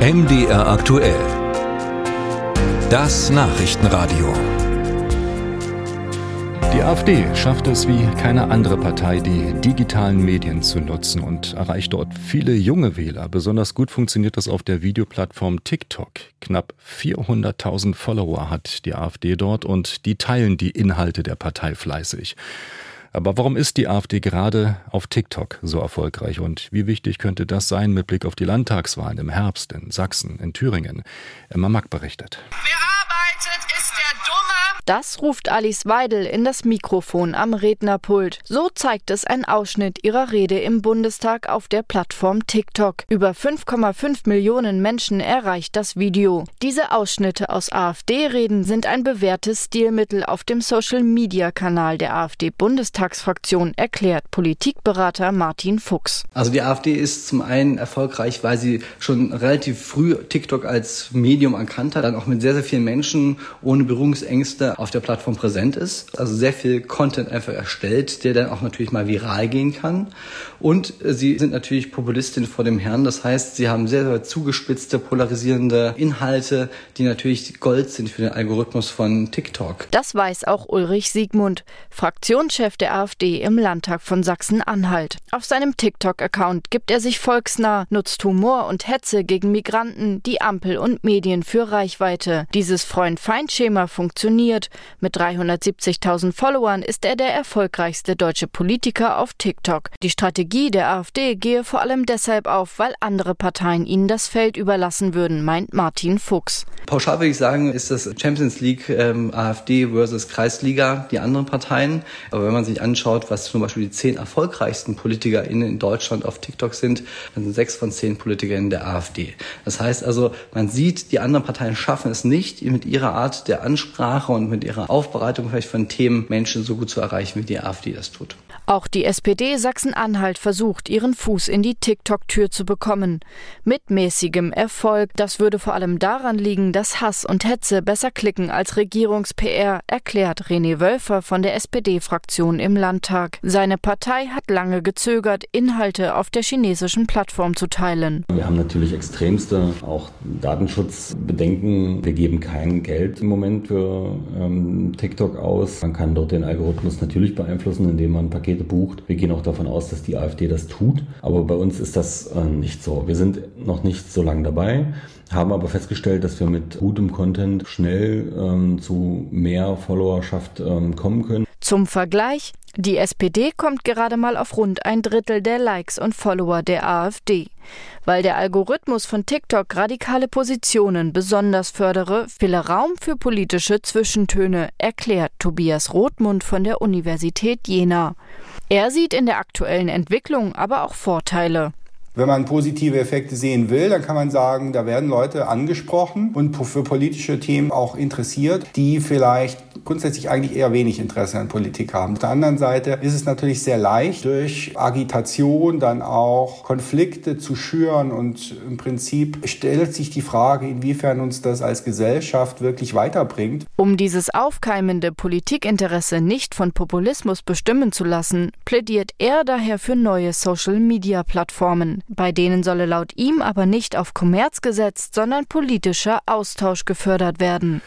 MDR aktuell. Das Nachrichtenradio. Die AfD schafft es wie keine andere Partei, die digitalen Medien zu nutzen und erreicht dort viele junge Wähler. Besonders gut funktioniert das auf der Videoplattform TikTok. Knapp 400.000 Follower hat die AfD dort und die teilen die Inhalte der Partei fleißig. Aber warum ist die AfD gerade auf TikTok so erfolgreich und wie wichtig könnte das sein mit Blick auf die Landtagswahlen im Herbst in Sachsen, in Thüringen? Emma Mack berichtet. Wer arbeitet, ist der Dumme. Das ruft Alice Weidel in das Mikrofon am Rednerpult. So zeigt es ein Ausschnitt ihrer Rede im Bundestag auf der Plattform TikTok. Über 5,5 Millionen Menschen erreicht das Video. Diese Ausschnitte aus AfD-Reden sind ein bewährtes Stilmittel auf dem Social-Media-Kanal der AfD-Bundestagsfraktion, erklärt Politikberater Martin Fuchs. Also die AfD ist zum einen erfolgreich, weil sie schon relativ früh TikTok als Medium erkannt hat, dann auch mit sehr, sehr vielen Menschen ohne Berührungsängste auf der Plattform präsent ist. Also sehr viel Content einfach erstellt, der dann auch natürlich mal viral gehen kann. Und sie sind natürlich Populistin vor dem Herrn. Das heißt, sie haben sehr, sehr zugespitzte, polarisierende Inhalte, die natürlich Gold sind für den Algorithmus von TikTok. Das weiß auch Ulrich Siegmund, Fraktionschef der AfD im Landtag von Sachsen-Anhalt. Auf seinem TikTok-Account gibt er sich volksnah, nutzt Humor und Hetze gegen Migranten, die Ampel und Medien für Reichweite. Dieses Freund-Feind-Schema funktioniert. Mit 370.000 Followern ist er der erfolgreichste deutsche Politiker auf TikTok. Die Strategie der AfD gehe vor allem deshalb auf, weil andere Parteien ihnen das Feld überlassen würden, meint Martin Fuchs. Pauschal würde ich sagen, ist das Champions League ähm, AfD versus Kreisliga, die anderen Parteien. Aber wenn man sich anschaut, was zum Beispiel die zehn erfolgreichsten PolitikerInnen in Deutschland auf TikTok sind, dann sind sechs von zehn PolitikerInnen der AfD. Das heißt also, man sieht, die anderen Parteien schaffen es nicht, mit ihrer Art der Ansprache und mit ihrer Aufbereitung vielleicht von Themen Menschen so gut zu erreichen, wie die AfD das tut. Auch die SPD Sachsen-Anhalt versucht, ihren Fuß in die TikTok-Tür zu bekommen. Mit mäßigem Erfolg. Das würde vor allem daran liegen, dass Hass und Hetze besser klicken als Regierungs-PR, erklärt René Wölfer von der SPD-Fraktion im Landtag. Seine Partei hat lange gezögert, Inhalte auf der chinesischen Plattform zu teilen. Wir haben natürlich extremste auch Datenschutzbedenken. Wir geben kein Geld im Moment für ähm, TikTok aus. Man kann dort den Algorithmus natürlich beeinflussen, indem man Pakete bucht. Wir gehen auch davon aus, dass die AfD das tut. Aber bei uns ist das äh, nicht so. Wir sind noch nicht so lange dabei, haben aber festgestellt, dass wir mit gutem Content schnell ähm, zu mehr Followerschaft ähm, kommen können. Zum Vergleich, die SPD kommt gerade mal auf rund ein Drittel der Likes und Follower der AfD. Weil der Algorithmus von TikTok radikale Positionen besonders fördere, fehle Raum für politische Zwischentöne, erklärt Tobias Rothmund von der Universität Jena. Er sieht in der aktuellen Entwicklung aber auch Vorteile. Wenn man positive Effekte sehen will, dann kann man sagen, da werden Leute angesprochen und für politische Themen auch interessiert, die vielleicht grundsätzlich eigentlich eher wenig Interesse an Politik haben. Auf der anderen Seite ist es natürlich sehr leicht, durch Agitation dann auch Konflikte zu schüren und im Prinzip stellt sich die Frage, inwiefern uns das als Gesellschaft wirklich weiterbringt. Um dieses aufkeimende Politikinteresse nicht von Populismus bestimmen zu lassen, plädiert er daher für neue Social-Media-Plattformen. Bei denen solle laut ihm aber nicht auf Kommerz gesetzt, sondern politischer Austausch gefördert werden.